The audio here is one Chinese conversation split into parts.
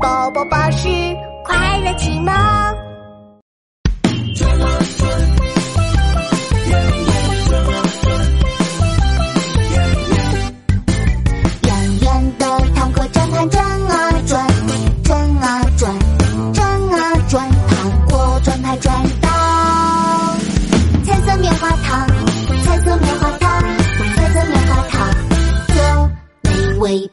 宝宝巴士快乐启蒙。圆圆的糖果转盘转啊转，转啊转，转啊转，糖果转盘转到彩色棉花糖，彩色棉花糖，彩色棉花糖，做美味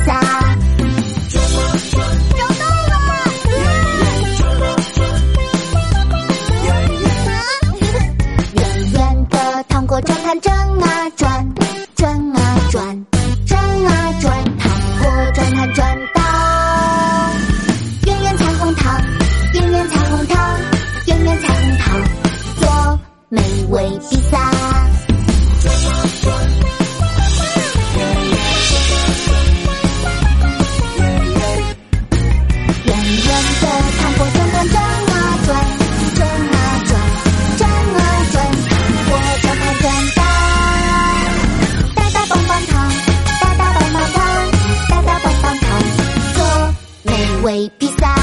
味披萨。找到了！圆圆的糖果转盘转啊转，转啊转，转啊转，糖果转盘转到圆圆彩虹糖，圆圆彩虹糖，圆圆彩虹糖，做美味披萨。Baby out.